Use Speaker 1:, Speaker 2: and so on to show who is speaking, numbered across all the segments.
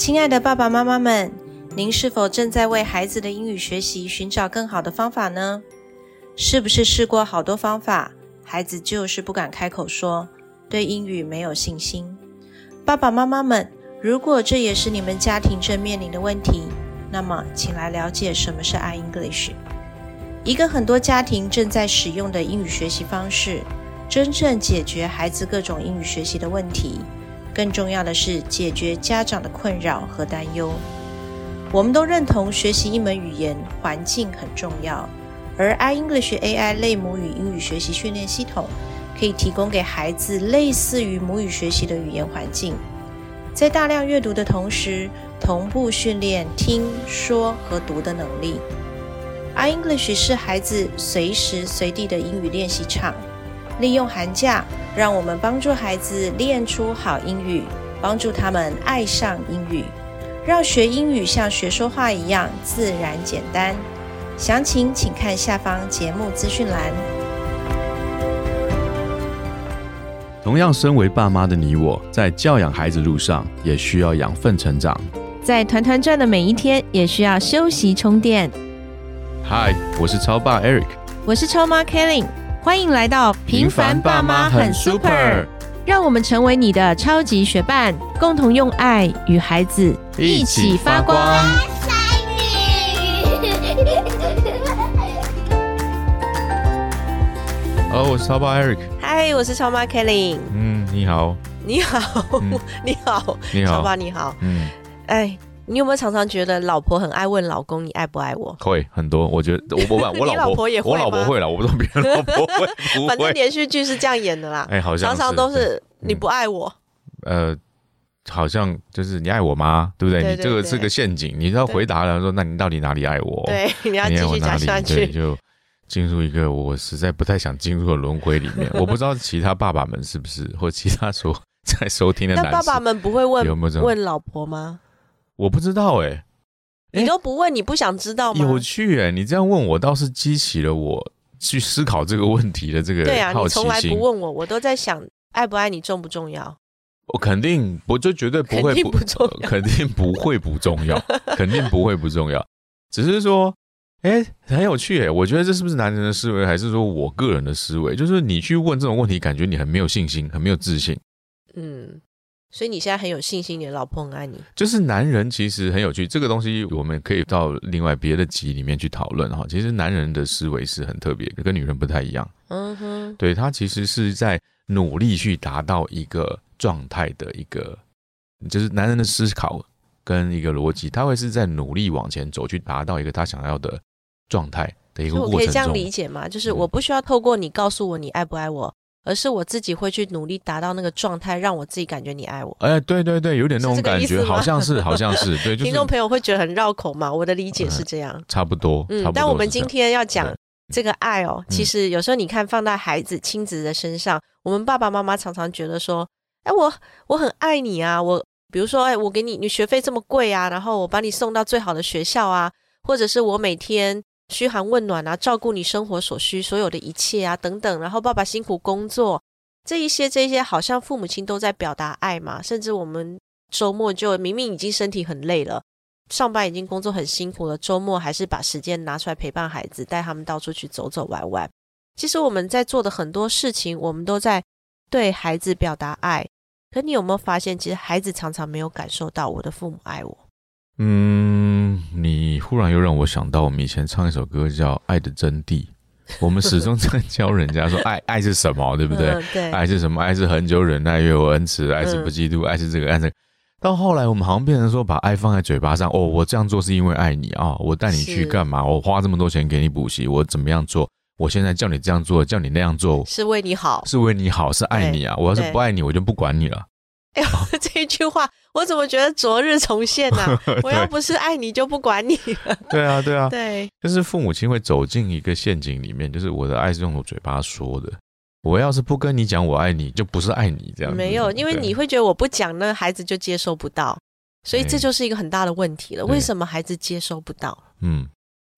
Speaker 1: 亲爱的爸爸妈妈们，您是否正在为孩子的英语学习寻找更好的方法呢？是不是试过好多方法，孩子就是不敢开口说，对英语没有信心？爸爸妈妈们，如果这也是你们家庭正面临的问题，那么请来了解什么是 iEnglish，一个很多家庭正在使用的英语学习方式，真正解决孩子各种英语学习的问题。更重要的是解决家长的困扰和担忧。我们都认同学习一门语言环境很重要，而 iEnglish AI 类母语英语学习训练系统可以提供给孩子类似于母语学习的语言环境，在大量阅读的同时，同步训练听说和读的能力。iEnglish 是孩子随时随地的英语练习场。利用寒假，让我们帮助孩子练出好英语，帮助他们爱上英语，让学英语像学说话一样自然简单。详情请看下方节目资讯栏。
Speaker 2: 同样，身为爸妈的你我，在教养孩子路上也需要养分成长。
Speaker 1: 在团团转的每一天，也需要休息充电。
Speaker 2: 嗨，我是超爸 Eric，
Speaker 1: 我是超妈 Kelly。欢迎来到平凡爸妈很 super，让我们成为你的超级学伴，共同用爱与孩子一起发光。
Speaker 2: 哦，我是超爸 Eric，
Speaker 1: 嗨，我是超妈 Kelly。
Speaker 2: 嗯，你好，
Speaker 1: 你好，你好，
Speaker 2: 你好，
Speaker 1: 超爸你好。嗯，哎。你有没有常常觉得老婆很爱问老公你爱不爱我？
Speaker 2: 会很多，我觉得我我我
Speaker 1: 老婆也会
Speaker 2: 我老婆会了，我不知道别人老婆会不会。
Speaker 1: 反正连续剧是这样演的啦，
Speaker 2: 哎，好像
Speaker 1: 常常都是你不爱我。
Speaker 2: 呃，好像就是你爱我吗？对不对？你这个是个陷阱，你要回答了说，那你到底哪里爱我？
Speaker 1: 对，你要继续讲下去，
Speaker 2: 就进入一个我实在不太想进入的轮回里面。我不知道其他爸爸们是不是，或其他所在收听的男
Speaker 1: 爸爸们不会问有没有问老婆吗？
Speaker 2: 我不知道哎。
Speaker 1: 你都不问，你不想知道吗？
Speaker 2: 有趣哎，你这样问我倒是激起了我去思考这个问题的这个对啊，
Speaker 1: 你从来不问我，我都在想爱不爱你重不重要？
Speaker 2: 我肯定不，就绝对不会
Speaker 1: 不重要，
Speaker 2: 肯定不会不重要，肯定不会不重要。只是说，哎，很有趣哎，我觉得这是不是男人的思维，还是说我个人的思维？就是你去问这种问题，感觉你很没有信心，很没有自信。
Speaker 1: 嗯。所以你现在很有信心，你的老婆很爱你。
Speaker 2: 就是男人其实很有趣，这个东西我们可以到另外别的集里面去讨论哈。其实男人的思维是很特别的，跟女人不太一样。嗯哼，对他其实是在努力去达到一个状态的一个，就是男人的思考跟一个逻辑，他会是在努力往前走，去达到一个他想要的状态的一个过程。
Speaker 1: 我可以这样理解吗？就是我不需要透过你告诉我你爱不爱我。而是我自己会去努力达到那个状态，让我自己感觉你爱我。
Speaker 2: 哎，对对对，有点那种感觉，好像是，好像是。对，
Speaker 1: 听众朋友会觉得很绕口嘛？我的理解是这样，
Speaker 2: 差不多。嗯，
Speaker 1: 但我们今天要讲这个爱哦，其实有时候你看放在孩子亲子的身上，我们爸爸妈妈常常觉得说，哎，我我很爱你啊，我比如说，哎，我给你你学费这么贵啊，然后我把你送到最好的学校啊，或者是我每天。嘘寒问暖啊，照顾你生活所需所有的一切啊，等等。然后爸爸辛苦工作，这一些这一些，好像父母亲都在表达爱嘛。甚至我们周末就明明已经身体很累了，上班已经工作很辛苦了，周末还是把时间拿出来陪伴孩子，带他们到处去走走玩玩。其实我们在做的很多事情，我们都在对孩子表达爱。可你有没有发现，其实孩子常常没有感受到我的父母爱我？
Speaker 2: 嗯，你忽然又让我想到，我们以前唱一首歌叫《爱的真谛》，我们始终在教人家说爱 爱是什么，对不对？
Speaker 1: 对，
Speaker 2: 爱是什么？爱是恒久忍耐，越有恩慈；爱是不嫉妒，爱是这个，爱是。到后来，我们好像变成说，把爱放在嘴巴上。哦，我这样做是因为爱你啊！我带你去干嘛？我花这么多钱给你补习，我怎么样做？我现在叫你这样做，叫你那样做，
Speaker 1: 是为你好，
Speaker 2: 是为你好，是爱你啊！我要是不爱你，我就不管你了。
Speaker 1: 哎呦，这一句话我怎么觉得昨日重现 呢？我要不是爱你，就不管你了。
Speaker 2: 对啊，对啊，
Speaker 1: 对，
Speaker 2: 就是父母亲会走进一个陷阱里面，就是我的爱是用我嘴巴说的。我要是不跟你讲我爱你，就不是爱你这样。
Speaker 1: 没有，因为你会觉得我不讲，那孩子就接收不到，所以这就是一个很大的问题了。为什么孩子接收不到？嗯，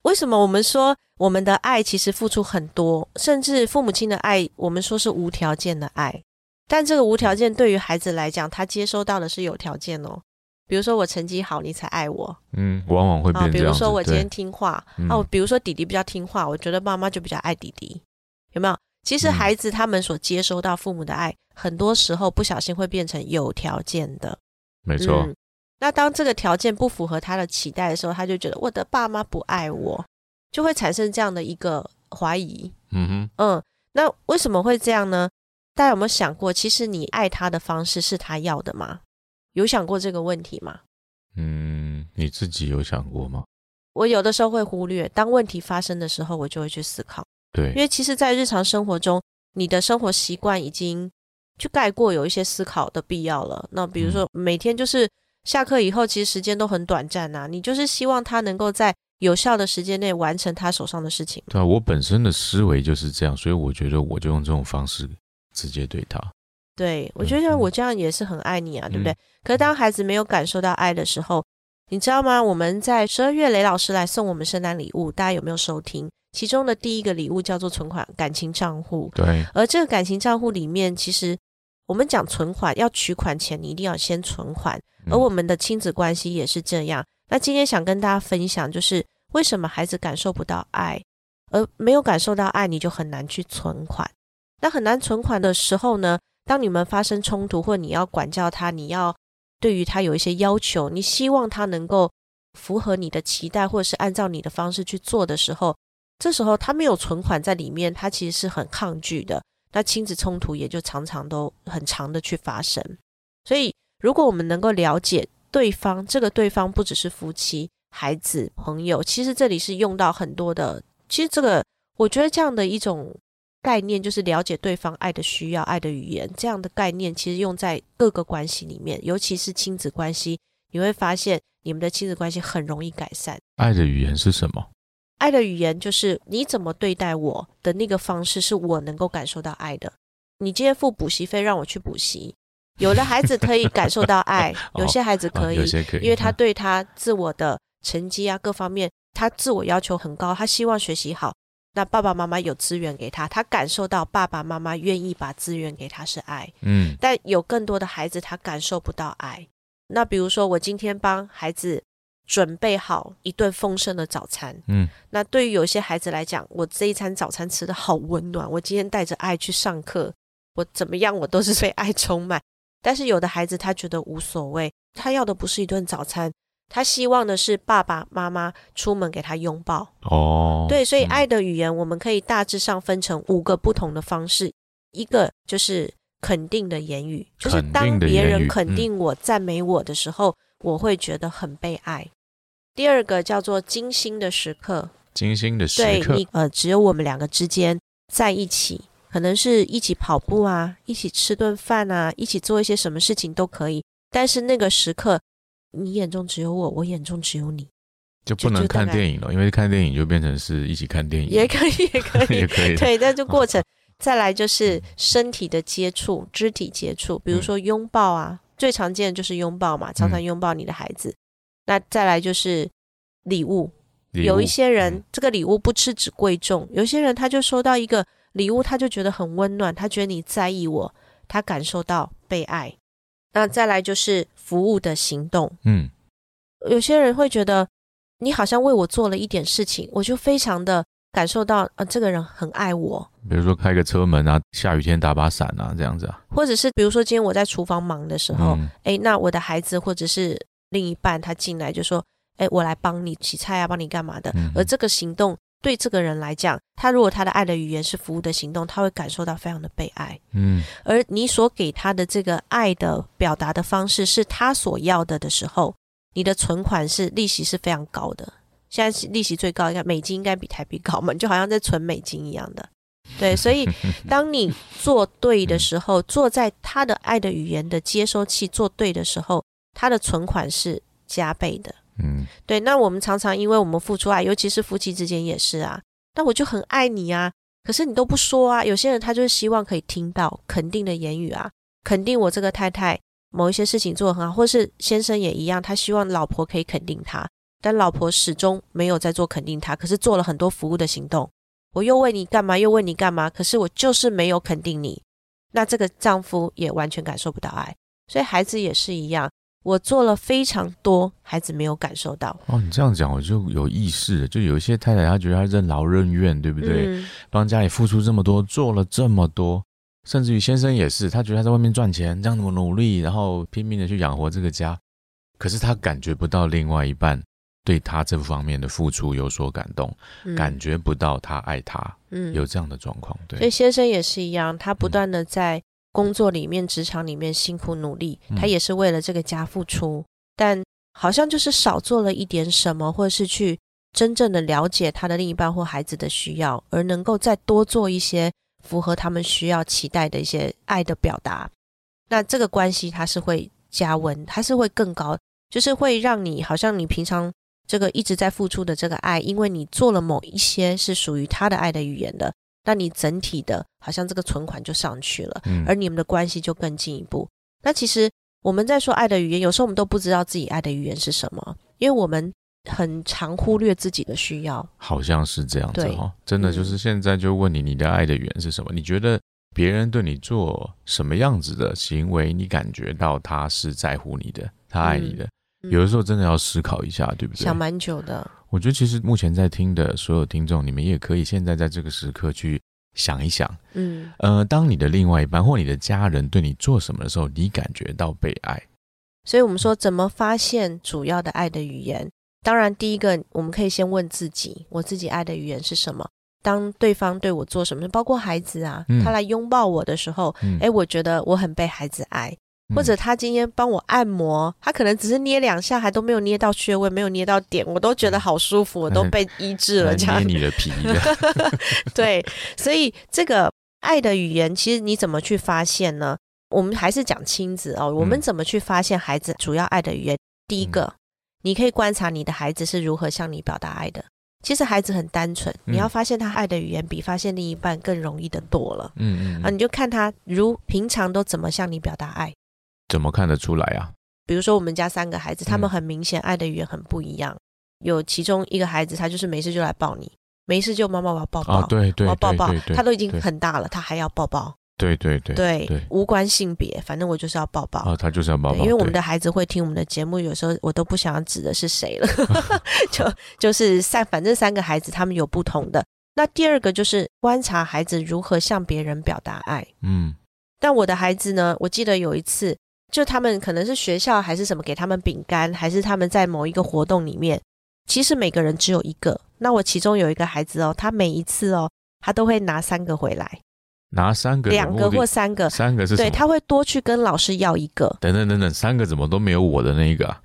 Speaker 1: 为什么我们说我们的爱其实付出很多，甚至父母亲的爱，我们说是无条件的爱。但这个无条件对于孩子来讲，他接收到的是有条件哦。比如说我成绩好，你才爱我。
Speaker 2: 嗯，往往会变这样。
Speaker 1: 比如说我今天听话，哦，比如说弟弟比较听话，我觉得妈妈就比较爱弟弟，有没有？其实孩子他们所接收到父母的爱，很多时候不小心会变成有条件的。
Speaker 2: 没错。
Speaker 1: 那当这个条件不符合他的期待的时候，他就觉得我的爸妈不爱我，就会产生这样的一个怀疑。嗯哼，嗯，那为什么会这样呢？大家有没有想过，其实你爱他的方式是他要的吗？有想过这个问题吗？
Speaker 2: 嗯，你自己有想过吗？
Speaker 1: 我有的时候会忽略，当问题发生的时候，我就会去思考。
Speaker 2: 对，
Speaker 1: 因为其实，在日常生活中，你的生活习惯已经去盖过有一些思考的必要了。那比如说，每天就是。下课以后，其实时间都很短暂呐。你就是希望他能够在有效的时间内完成他手上的事情。
Speaker 2: 对啊，我本身的思维就是这样，所以我觉得我就用这种方式直接对他。
Speaker 1: 对，我觉得我这样也是很爱你啊，对不对？可是当孩子没有感受到爱的时候，你知道吗？我们在十二月雷老师来送我们圣诞礼物，大家有没有收听？其中的第一个礼物叫做存款感情账户。
Speaker 2: 对，
Speaker 1: 而这个感情账户里面，其实我们讲存款要取款前，你一定要先存款。而我们的亲子关系也是这样。那今天想跟大家分享，就是为什么孩子感受不到爱，而没有感受到爱，你就很难去存款。那很难存款的时候呢，当你们发生冲突，或你要管教他，你要对于他有一些要求，你希望他能够符合你的期待，或者是按照你的方式去做的时候，这时候他没有存款在里面，他其实是很抗拒的。那亲子冲突也就常常都很长的去发生。所以。如果我们能够了解对方，这个对方不只是夫妻、孩子、朋友，其实这里是用到很多的。其实这个，我觉得这样的一种概念，就是了解对方爱的需要、爱的语言这样的概念，其实用在各个关系里面，尤其是亲子关系，你会发现你们的亲子关系很容易改善。
Speaker 2: 爱的语言是什么？
Speaker 1: 爱的语言就是你怎么对待我的那个方式，是我能够感受到爱的。你今天付补习费让我去补习。有的孩子可以感受到爱，有些孩子可以，因为他对他自我的成绩啊各方面，他自我要求很高，他希望学习好。那爸爸妈妈有资源给他，他感受到爸爸妈妈愿意把资源给他是爱。嗯，但有更多的孩子他感受不到爱。那比如说我今天帮孩子准备好一顿丰盛的早餐，嗯，那对于有些孩子来讲，我这一餐早餐吃的好温暖，我今天带着爱去上课，我怎么样我都是被爱充满。但是有的孩子他觉得无所谓，他要的不是一顿早餐，他希望的是爸爸妈妈出门给他拥抱。哦，对，所以爱的语言我们可以大致上分成五个不同的方式，一个就是肯定的言语，就是当别人肯定我、赞美我的时候，我会觉得很被爱。第二个叫做精心的时刻，
Speaker 2: 精心的时刻，
Speaker 1: 对，呃，只有我们两个之间在一起。可能是一起跑步啊，一起吃顿饭啊，一起做一些什么事情都可以。但是那个时刻，你眼中只有我，我眼中只有你，
Speaker 2: 就不能看电影了，因为看电影就变成是一起看电影。
Speaker 1: 也可以，也可 以，
Speaker 2: 也可以。
Speaker 1: 对，那就过程 再来就是身体的接触，肢体接触，比如说拥抱啊，最常见的就是拥抱嘛，常常拥抱你的孩子。那再来就是礼物，有一些人这个礼物不吃只贵重，有些人他就收到一个。礼物，他就觉得很温暖，他觉得你在意我，他感受到被爱。那再来就是服务的行动，嗯，有些人会觉得你好像为我做了一点事情，我就非常的感受到，呃，这个人很爱我。
Speaker 2: 比如说开个车门啊，下雨天打把伞啊，这样子啊。
Speaker 1: 或者是比如说今天我在厨房忙的时候，哎，那我的孩子或者是另一半他进来就说，哎，我来帮你洗菜啊，帮你干嘛的。而这个行动。对这个人来讲，他如果他的爱的语言是服务的行动，他会感受到非常的被爱。嗯，而你所给他的这个爱的表达的方式是他所要的的时候，你的存款是利息是非常高的。现在利息最高，应该美金应该比台币高嘛？就好像在存美金一样的。对，所以 当你做对的时候，坐在他的爱的语言的接收器做对的时候，他的存款是加倍的。嗯，对，那我们常常因为我们付出爱，尤其是夫妻之间也是啊。那我就很爱你啊，可是你都不说啊。有些人他就是希望可以听到肯定的言语啊，肯定我这个太太某一些事情做得很好，或是先生也一样，他希望老婆可以肯定他，但老婆始终没有在做肯定他，可是做了很多服务的行动。我又问你干嘛，又问你干嘛，可是我就是没有肯定你。那这个丈夫也完全感受不到爱，所以孩子也是一样。我做了非常多，孩子没有感受到。
Speaker 2: 哦，你这样讲我就有意识，就有一些太太她觉得她任劳任怨，对不对？帮家里付出这么多，做了这么多，甚至于先生也是，他觉得他在外面赚钱，这样那么努力，然后拼命的去养活这个家，可是他感觉不到另外一半对他这方面的付出有所感动，感觉不到他爱他，嗯，有这样的状况。对，
Speaker 1: 所以先生也是一样，他不断的在。工作里面、职场里面辛苦努力，他也是为了这个家付出，但好像就是少做了一点什么，或者是去真正的了解他的另一半或孩子的需要，而能够再多做一些符合他们需要、期待的一些爱的表达。那这个关系它是会加温，它是会更高，就是会让你好像你平常这个一直在付出的这个爱，因为你做了某一些是属于他的爱的语言的。那你整体的好像这个存款就上去了，而你们的关系就更进一步。那其实我们在说爱的语言，有时候我们都不知道自己爱的语言是什么，因为我们很常忽略自己的需要。
Speaker 2: 好像是这样子哦，真的就是现在就问你，你的爱的语言是什么？你觉得别人对你做什么样子的行为，你感觉到他是在乎你的，他爱你的？有的时候真的要思考一下，对不对？
Speaker 1: 想蛮久的。
Speaker 2: 我觉得其实目前在听的所有听众，你们也可以现在在这个时刻去想一想，嗯，呃，当你的另外一半或你的家人对你做什么的时候，你感觉到被爱。
Speaker 1: 所以我们说，怎么发现主要的爱的语言？当然，第一个我们可以先问自己，我自己爱的语言是什么？当对方对我做什么，包括孩子啊，他来拥抱我的时候，哎，我觉得我很被孩子爱。或者他今天帮我按摩，他可能只是捏两下，还都没有捏到穴位，没有捏到点，我都觉得好舒服，我都被医治了。
Speaker 2: 捏你的皮。
Speaker 1: 对，所以这个爱的语言，其实你怎么去发现呢？我们还是讲亲子哦，我们怎么去发现孩子主要爱的语言？第一个，你可以观察你的孩子是如何向你表达爱的。其实孩子很单纯，你要发现他爱的语言，比发现另一半更容易的多了。嗯嗯啊，你就看他如平常都怎么向你表达爱。
Speaker 2: 怎么看得出来啊？
Speaker 1: 比如说，我们家三个孩子，他们很明显爱的语言很不一样。有其中一个孩子，他就是没事就来抱你，没事就妈妈我要抱抱，
Speaker 2: 对对，
Speaker 1: 我要抱抱。他都已经很大了，他还要抱抱。
Speaker 2: 对对对
Speaker 1: 对，无关性别，反正我就是要抱抱。
Speaker 2: 啊，他就是要抱抱。
Speaker 1: 因为我们的孩子会听我们的节目，有时候我都不想要指的是谁了，就就是三，反正三个孩子他们有不同的。那第二个就是观察孩子如何向别人表达爱。嗯，但我的孩子呢，我记得有一次。就他们可能是学校还是什么给他们饼干，还是他们在某一个活动里面，其实每个人只有一个。那我其中有一个孩子哦，他每一次哦，他都会拿三个回来，
Speaker 2: 拿三个，
Speaker 1: 两个或三个，
Speaker 2: 三个是
Speaker 1: 对，他会多去跟老师要一个。
Speaker 2: 等等等等，三个怎么都没有我的那一个啊？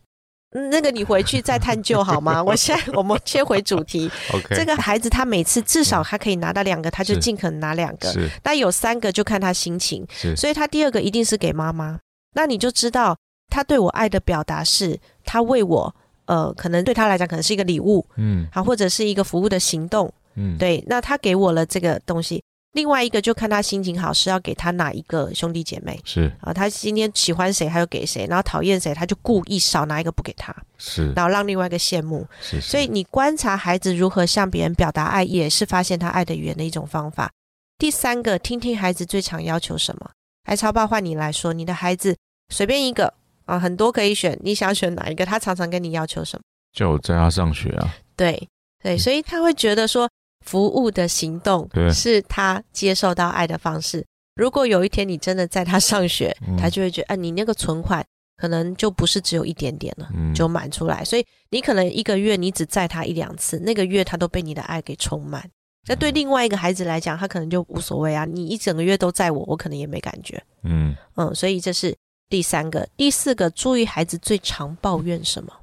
Speaker 1: 那个你回去再探究好吗？我现在我们切回主题。
Speaker 2: OK，
Speaker 1: 这个孩子他每次至少他可以拿到两个，他就尽可能拿两个。
Speaker 2: 是，
Speaker 1: 那有三个就看他心情。
Speaker 2: 是，
Speaker 1: 所以他第二个一定是给妈妈。那你就知道他对我爱的表达是，他为我，呃，可能对他来讲可能是一个礼物，嗯，好，或者是一个服务的行动，嗯，对。那他给我了这个东西，另外一个就看他心情好是要给他哪一个兄弟姐妹，
Speaker 2: 是
Speaker 1: 啊，他今天喜欢谁，他就给谁，然后讨厌谁，他就故意少拿一个不给他，
Speaker 2: 是，
Speaker 1: 然后让另外一个羡慕，
Speaker 2: 是。
Speaker 1: 所以你观察孩子如何向别人表达爱，也是发现他爱的语言的一种方法。第三个，听听孩子最常要求什么。来，超爸换你来说，你的孩子。随便一个啊，很多可以选，你想选哪一个？他常常跟你要求什么？
Speaker 2: 叫我载他上学啊。
Speaker 1: 对对，所以他会觉得说，服务的行动是他接受到爱的方式。如果有一天你真的载他上学，他就会觉得，啊，你那个存款可能就不是只有一点点了，就满出来。所以你可能一个月你只载他一两次，那个月他都被你的爱给充满。那对另外一个孩子来讲，他可能就无所谓啊，你一整个月都在我，我可能也没感觉。嗯嗯，所以这是。第三个、第四个，注意孩子最常抱怨什么？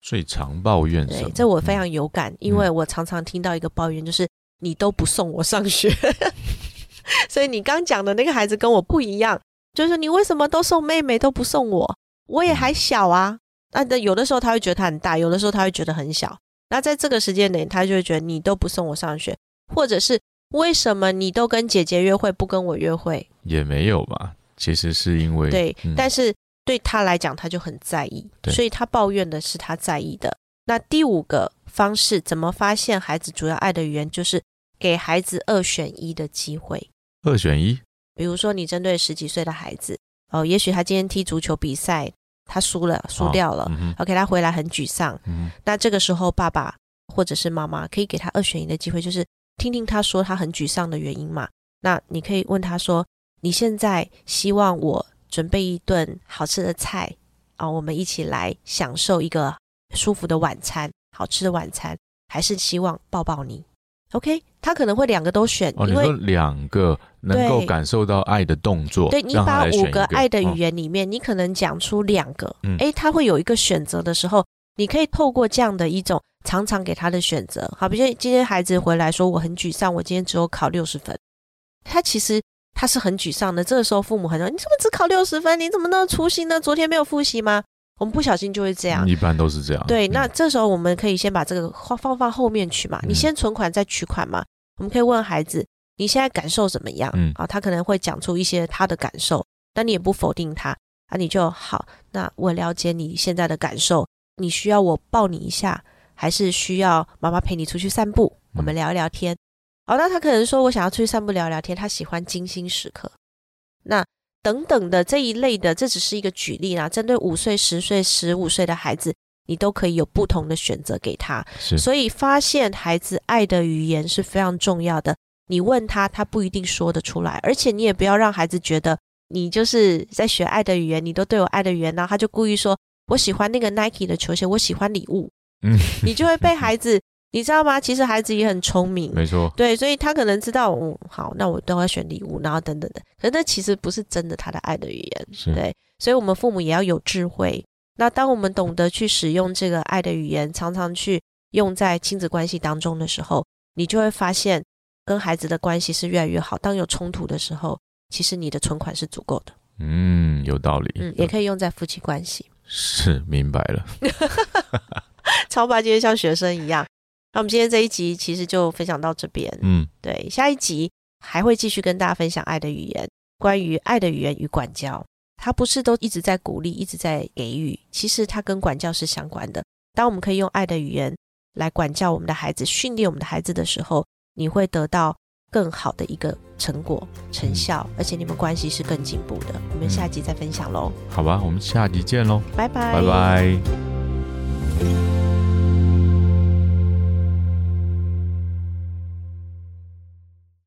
Speaker 2: 最常抱怨什么？
Speaker 1: 这我非常有感，因为我常常听到一个抱怨，就是你都不送我上学。所以你刚讲的那个孩子跟我不一样，就是你为什么都送妹妹都不送我？我也还小啊。那有的时候他会觉得他很大，有的时候他会觉得很小。那在这个时间点，他就会觉得你都不送我上学，或者是为什么你都跟姐姐约会，不跟我约会？
Speaker 2: 也没有吧。其实是因为
Speaker 1: 对，但是对他来讲，他就很在意，所以他抱怨的是他在意的。那第五个方式，怎么发现孩子主要爱的语言，就是给孩子二选一的机会。
Speaker 2: 二选一，
Speaker 1: 比如说你针对十几岁的孩子，哦，也许他今天踢足球比赛，他输了，输掉了，OK，他回来很沮丧。那这个时候，爸爸或者是妈妈可以给他二选一的机会，就是听听他说他很沮丧的原因嘛。那你可以问他说：“你现在希望我准备一顿好吃的菜啊，我们一起来享受一个舒服的晚餐，好吃的晚餐，还是希望抱抱你？” OK，他可能会两个都选，哦
Speaker 2: 因为两个能够感受到爱的动作。
Speaker 1: 对你把五个爱的语言里面，你可能讲出两个，哎，他会有一个选择的时候，你可以透过这样的一种常常给他的选择，好，比如今天孩子回来说我很沮丧，我今天只有考六十分，他其实他是很沮丧的。这个时候父母很说你怎么只考六十分？你怎么那么粗心呢？昨天没有复习吗？我们不小心就会这样，
Speaker 2: 一般都是这样。
Speaker 1: 对，那这时候我们可以先把这个放放放后面去嘛，你先存款再取款嘛。我们可以问孩子，你现在感受怎么样？嗯，啊，他可能会讲出一些他的感受，但你也不否定他，啊，你就好。那我了解你现在的感受，你需要我抱你一下，还是需要妈妈陪你出去散步？我们聊一聊天。好，那他可能说我想要出去散步聊聊天，他喜欢精心时刻。那等等的这一类的，这只是一个举例啦。针对五岁、十岁、十五岁的孩子，你都可以有不同的选择给他。所以发现孩子爱的语言是非常重要的。你问他，他不一定说得出来，而且你也不要让孩子觉得你就是在学爱的语言，你都对我爱的语言，然后他就故意说我喜欢那个 Nike 的球鞋，我喜欢礼物。嗯，你就会被孩子。你知道吗？其实孩子也很聪明，
Speaker 2: 没错，
Speaker 1: 对，所以他可能知道，嗯，好，那我都要选礼物，然后等等的。可是那其实不是真的他的爱的语言，对，所以我们父母也要有智慧。那当我们懂得去使用这个爱的语言，常常去用在亲子关系当中的时候，你就会发现跟孩子的关系是越来越好。当有冲突的时候，其实你的存款是足够的。
Speaker 2: 嗯，有道理。
Speaker 1: 嗯，也可以用在夫妻关系。
Speaker 2: 是，明白了。
Speaker 1: 超爸今天像学生一样。那我们今天这一集其实就分享到这边，嗯，对，下一集还会继续跟大家分享爱的语言，关于爱的语言与管教，它不是都一直在鼓励，一直在给予，其实它跟管教是相关的。当我们可以用爱的语言来管教我们的孩子，训练我们的孩子的时候，你会得到更好的一个成果成效，而且你们关系是更进步的。我们下集再分享喽，
Speaker 2: 好吧，我们下集见喽，
Speaker 1: 拜拜，
Speaker 2: 拜拜。